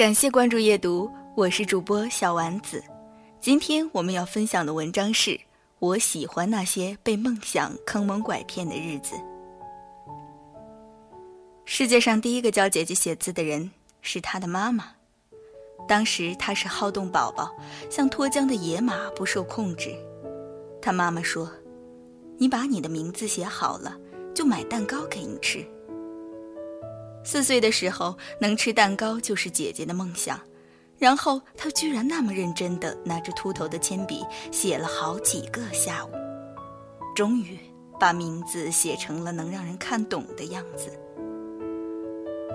感谢关注夜读，我是主播小丸子。今天我们要分享的文章是我喜欢那些被梦想坑蒙拐骗的日子。世界上第一个教姐姐写字的人是她的妈妈。当时她是好动宝宝，像脱缰的野马，不受控制。她妈妈说：“你把你的名字写好了，就买蛋糕给你吃。”四岁的时候，能吃蛋糕就是姐姐的梦想。然后她居然那么认真地拿着秃头的铅笔写了好几个下午，终于把名字写成了能让人看懂的样子。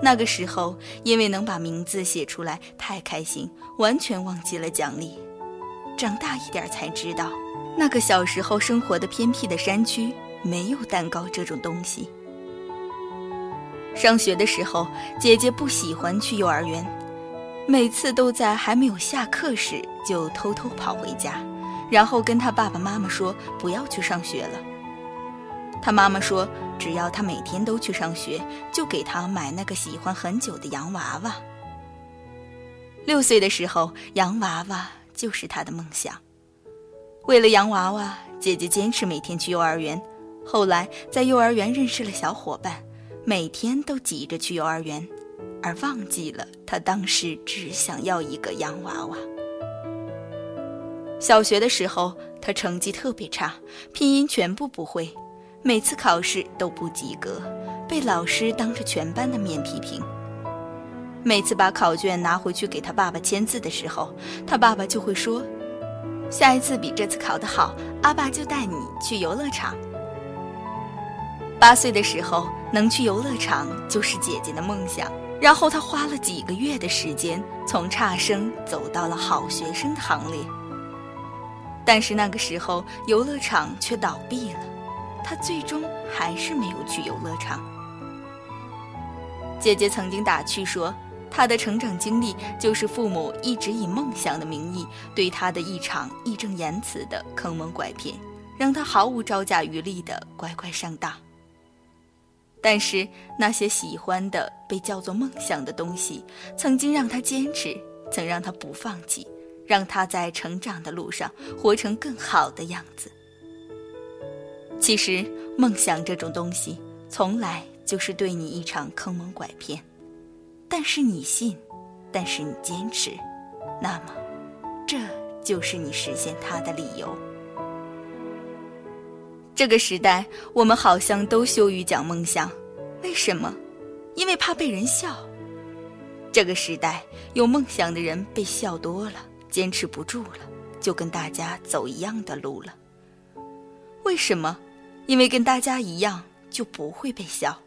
那个时候，因为能把名字写出来太开心，完全忘记了奖励。长大一点才知道，那个小时候生活的偏僻的山区没有蛋糕这种东西。上学的时候，姐姐不喜欢去幼儿园，每次都在还没有下课时就偷偷跑回家，然后跟她爸爸妈妈说不要去上学了。她妈妈说，只要她每天都去上学，就给她买那个喜欢很久的洋娃娃。六岁的时候，洋娃娃就是她的梦想。为了洋娃娃，姐姐坚持每天去幼儿园，后来在幼儿园认识了小伙伴。每天都急着去幼儿园，而忘记了他当时只想要一个洋娃娃。小学的时候，他成绩特别差，拼音全部不会，每次考试都不及格，被老师当着全班的面批评。每次把考卷拿回去给他爸爸签字的时候，他爸爸就会说：“下一次比这次考得好，阿爸就带你去游乐场。”八岁的时候能去游乐场就是姐姐的梦想，然后她花了几个月的时间从差生走到了好学生的行列。但是那个时候游乐场却倒闭了，她最终还是没有去游乐场。姐姐曾经打趣说，她的成长经历就是父母一直以梦想的名义对她的一场义正言辞的坑蒙拐骗，让她毫无招架余力的乖乖上当。但是那些喜欢的被叫做梦想的东西，曾经让他坚持，曾让他不放弃，让他在成长的路上活成更好的样子。其实，梦想这种东西，从来就是对你一场坑蒙拐骗。但是你信，但是你坚持，那么，这就是你实现它的理由。这个时代，我们好像都羞于讲梦想，为什么？因为怕被人笑。这个时代，有梦想的人被笑多了，坚持不住了，就跟大家走一样的路了。为什么？因为跟大家一样，就不会被笑。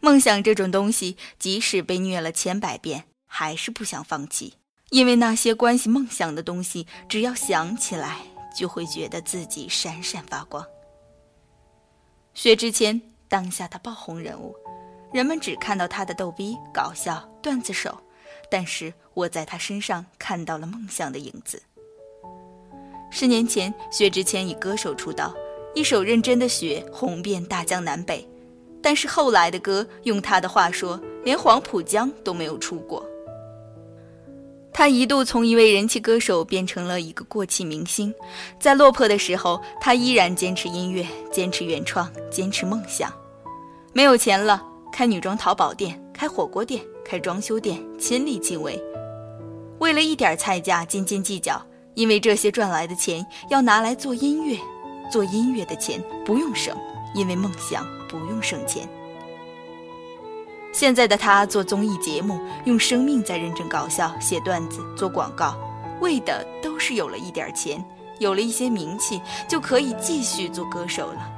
梦想这种东西，即使被虐了千百遍，还是不想放弃，因为那些关系梦想的东西，只要想起来。就会觉得自己闪闪发光。薛之谦当下的爆红人物，人们只看到他的逗逼、搞笑、段子手，但是我在他身上看到了梦想的影子。十年前，薛之谦以歌手出道，一首《认真的雪》红遍大江南北，但是后来的歌，用他的话说，连黄浦江都没有出过。他一度从一位人气歌手变成了一个过气明星，在落魄的时候，他依然坚持音乐，坚持原创，坚持梦想。没有钱了，开女装淘宝店，开火锅店，开装修店，亲力亲为。为了一点菜价斤斤计较，因为这些赚来的钱要拿来做音乐，做音乐的钱不用省，因为梦想不用省钱。现在的他做综艺节目，用生命在认真搞笑、写段子、做广告，为的都是有了一点钱，有了一些名气，就可以继续做歌手了。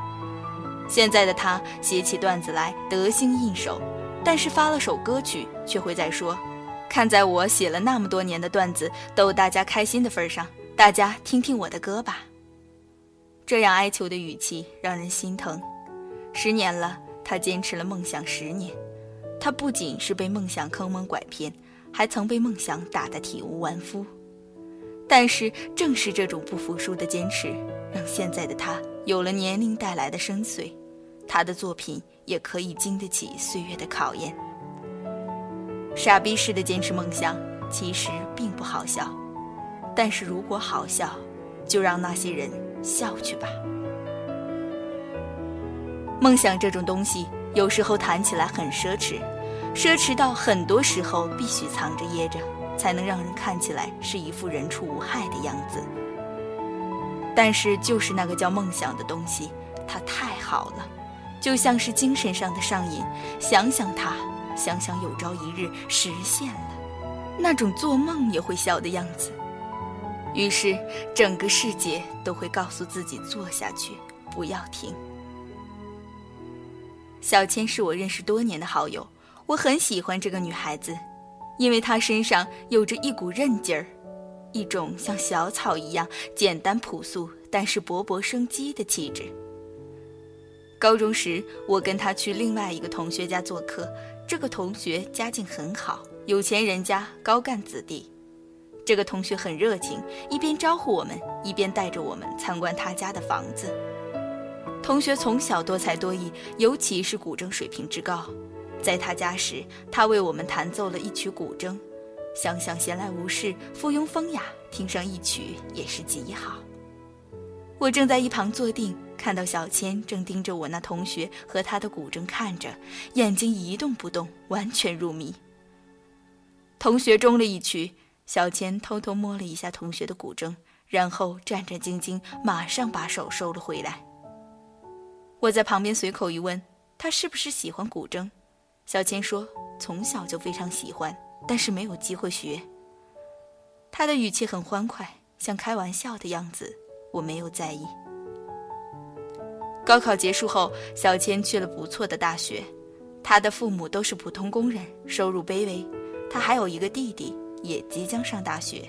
现在的他写起段子来得心应手，但是发了首歌曲，却会在说：“看在我写了那么多年的段子逗大家开心的份上，大家听听我的歌吧。”这样哀求的语气让人心疼。十年了，他坚持了梦想十年。他不仅是被梦想坑蒙拐骗，还曾被梦想打得体无完肤。但是，正是这种不服输的坚持，让现在的他有了年龄带来的深邃，他的作品也可以经得起岁月的考验。傻逼似的坚持梦想，其实并不好笑。但是如果好笑，就让那些人笑去吧。梦想这种东西，有时候谈起来很奢侈，奢侈到很多时候必须藏着掖着，才能让人看起来是一副人畜无害的样子。但是，就是那个叫梦想的东西，它太好了，就像是精神上的上瘾。想想它，想想有朝一日实现了，那种做梦也会笑的样子。于是，整个世界都会告诉自己做下去，不要停。小千是我认识多年的好友，我很喜欢这个女孩子，因为她身上有着一股韧劲儿，一种像小草一样简单朴素，但是勃勃生机的气质。高中时，我跟她去另外一个同学家做客，这个同学家境很好，有钱人家高干子弟。这个同学很热情，一边招呼我们，一边带着我们参观他家的房子。同学从小多才多艺，尤其是古筝水平之高。在他家时，他为我们弹奏了一曲古筝，想想闲来无事，附庸风雅，听上一曲也是极好。我正在一旁坐定，看到小千正盯着我那同学和他的古筝看着，眼睛一动不动，完全入迷。同学终了一曲。小千偷偷摸了一下同学的古筝，然后战战兢兢，马上把手收了回来。我在旁边随口一问，他是不是喜欢古筝？小千说从小就非常喜欢，但是没有机会学。他的语气很欢快，像开玩笑的样子，我没有在意。高考结束后，小千去了不错的大学，他的父母都是普通工人，收入卑微，他还有一个弟弟。也即将上大学。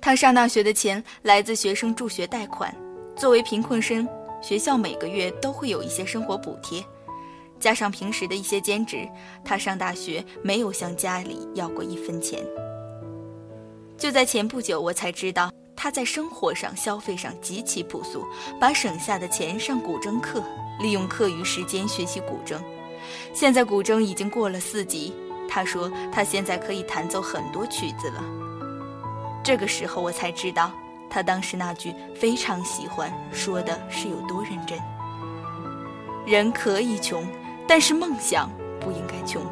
他上大学的钱来自学生助学贷款，作为贫困生，学校每个月都会有一些生活补贴，加上平时的一些兼职，他上大学没有向家里要过一分钱。就在前不久，我才知道他在生活上消费上极其朴素，把省下的钱上古筝课，利用课余时间学习古筝。现在古筝已经过了四级。他说：“他现在可以弹奏很多曲子了。”这个时候我才知道，他当时那句“非常喜欢”说的是有多认真。人可以穷，但是梦想不应该穷。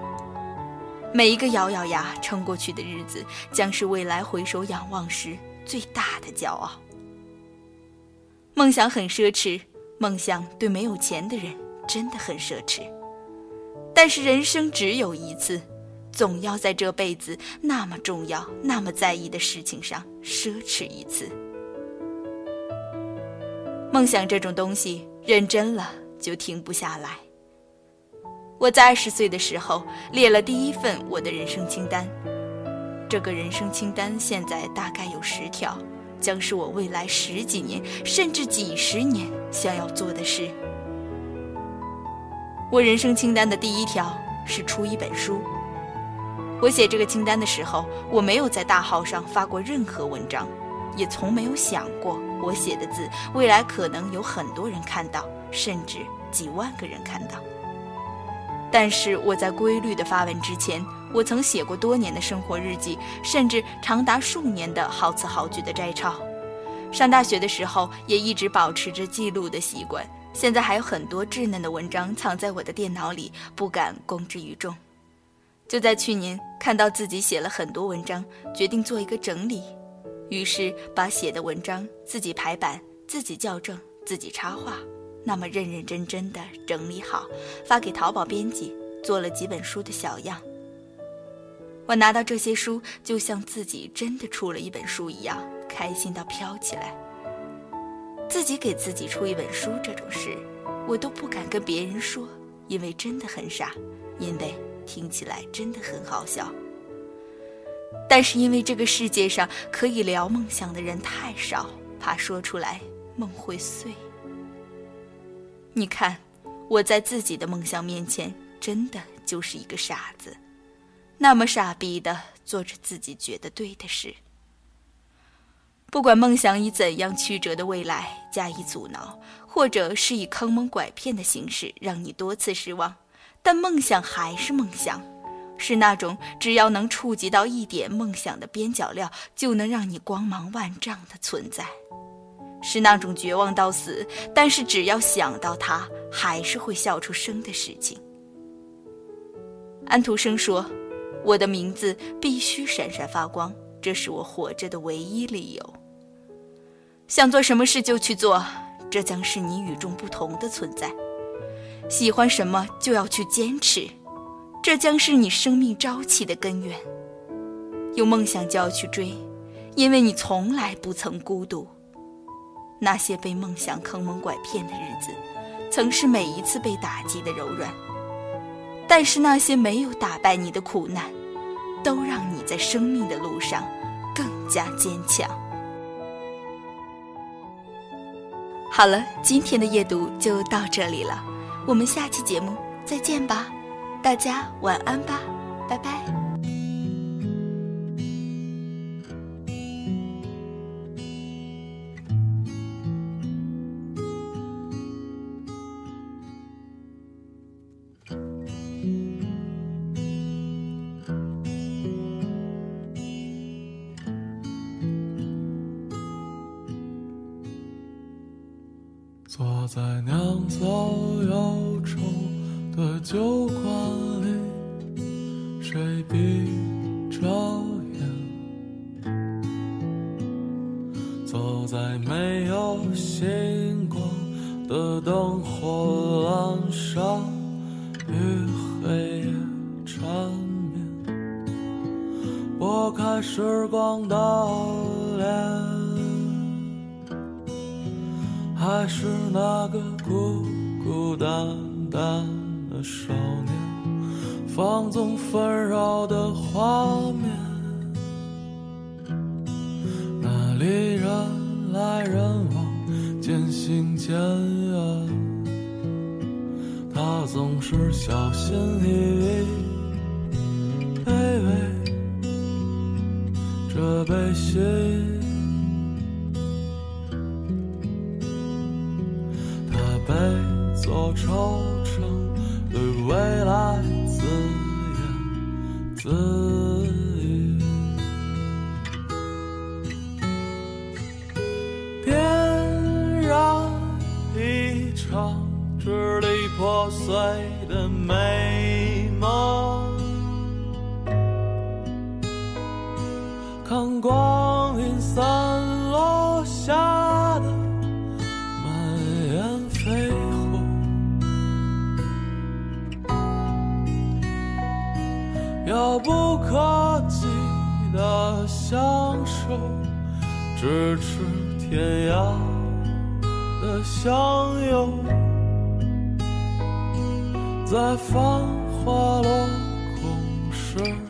每一个咬咬牙撑过去的日子，将是未来回首仰望时最大的骄傲。梦想很奢侈，梦想对没有钱的人真的很奢侈。但是人生只有一次。总要在这辈子那么重要、那么在意的事情上奢侈一次。梦想这种东西，认真了就停不下来。我在二十岁的时候列了第一份我的人生清单，这个人生清单现在大概有十条，将是我未来十几年甚至几十年想要做的事。我人生清单的第一条是出一本书。我写这个清单的时候，我没有在大号上发过任何文章，也从没有想过我写的字未来可能有很多人看到，甚至几万个人看到。但是我在规律的发文之前，我曾写过多年的生活日记，甚至长达数年的好词好句的摘抄。上大学的时候，也一直保持着记录的习惯。现在还有很多稚嫩的文章藏在我的电脑里，不敢公之于众。就在去年，看到自己写了很多文章，决定做一个整理，于是把写的文章自己排版、自己校正、自己插画，那么认认真真的整理好，发给淘宝编辑，做了几本书的小样。我拿到这些书，就像自己真的出了一本书一样，开心到飘起来。自己给自己出一本书这种事，我都不敢跟别人说，因为真的很傻，因为。听起来真的很好笑，但是因为这个世界上可以聊梦想的人太少，怕说出来梦会碎。你看，我在自己的梦想面前，真的就是一个傻子，那么傻逼的做着自己觉得对的事。不管梦想以怎样曲折的未来加以阻挠，或者是以坑蒙拐骗的形式让你多次失望。但梦想还是梦想，是那种只要能触及到一点梦想的边角料，就能让你光芒万丈的存在。是那种绝望到死，但是只要想到它，还是会笑出声的事情。安徒生说：“我的名字必须闪闪发光，这是我活着的唯一理由。想做什么事就去做，这将是你与众不同的存在。喜欢什么就要去坚持，这将是你生命朝气的根源。有梦想就要去追，因为你从来不曾孤独。”那些被梦想坑蒙拐骗的日子，曾是每一次被打击的柔软；但是那些没有打败你的苦难，都让你在生命的路上更加坚强。好了，今天的夜读就到这里了，我们下期节目再见吧，大家晚安吧，拜拜。坐在酿造忧愁的酒馆里，谁闭着眼？走在没有星光的灯火阑珊，与黑夜缠绵，拨开时光的脸。还是那个孤孤单单的少年，放纵纷扰的画面，那里人来人往，渐行渐远。他总是小心翼翼，卑微这悲喜。惆怅，对言遥不可及的相守，咫尺天涯的相拥，在繁华落空时。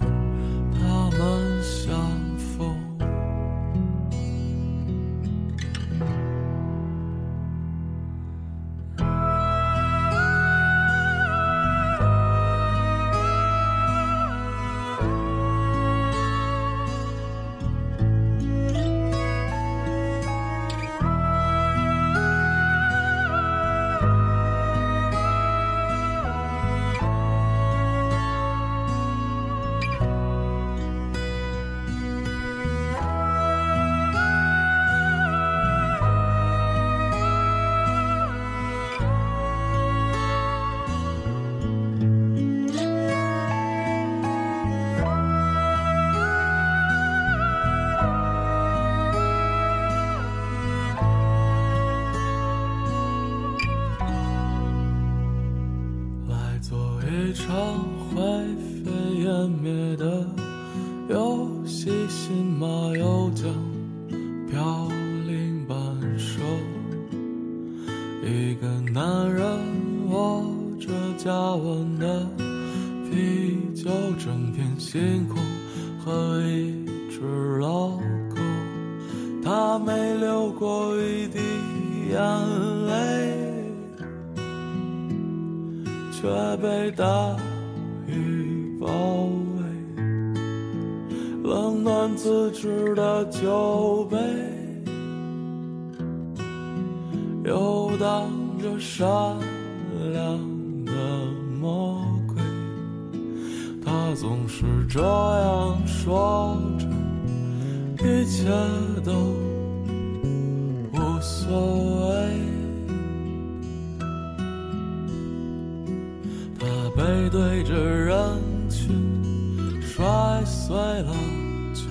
没流过一滴眼泪。却被大雨包围，冷暖自知的酒杯，游荡着善良的魔鬼。他总是这样说着，一切都无所谓，他背对着人群，摔碎了酒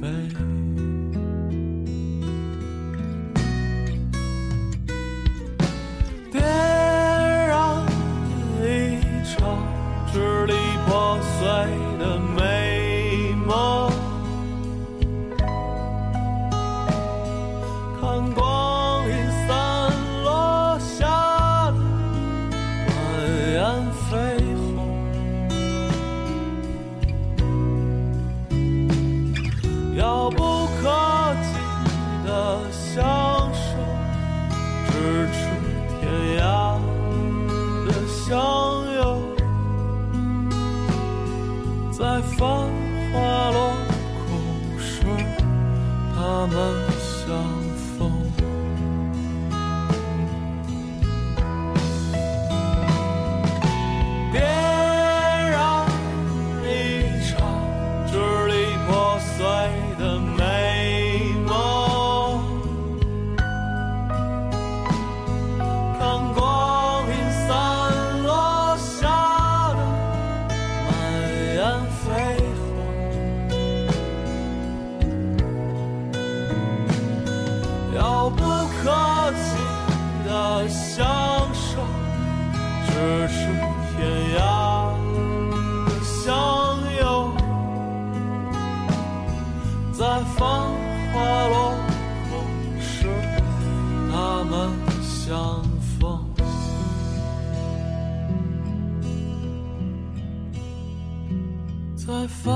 杯，点燃一场支离破碎的美梦，看过。在繁华。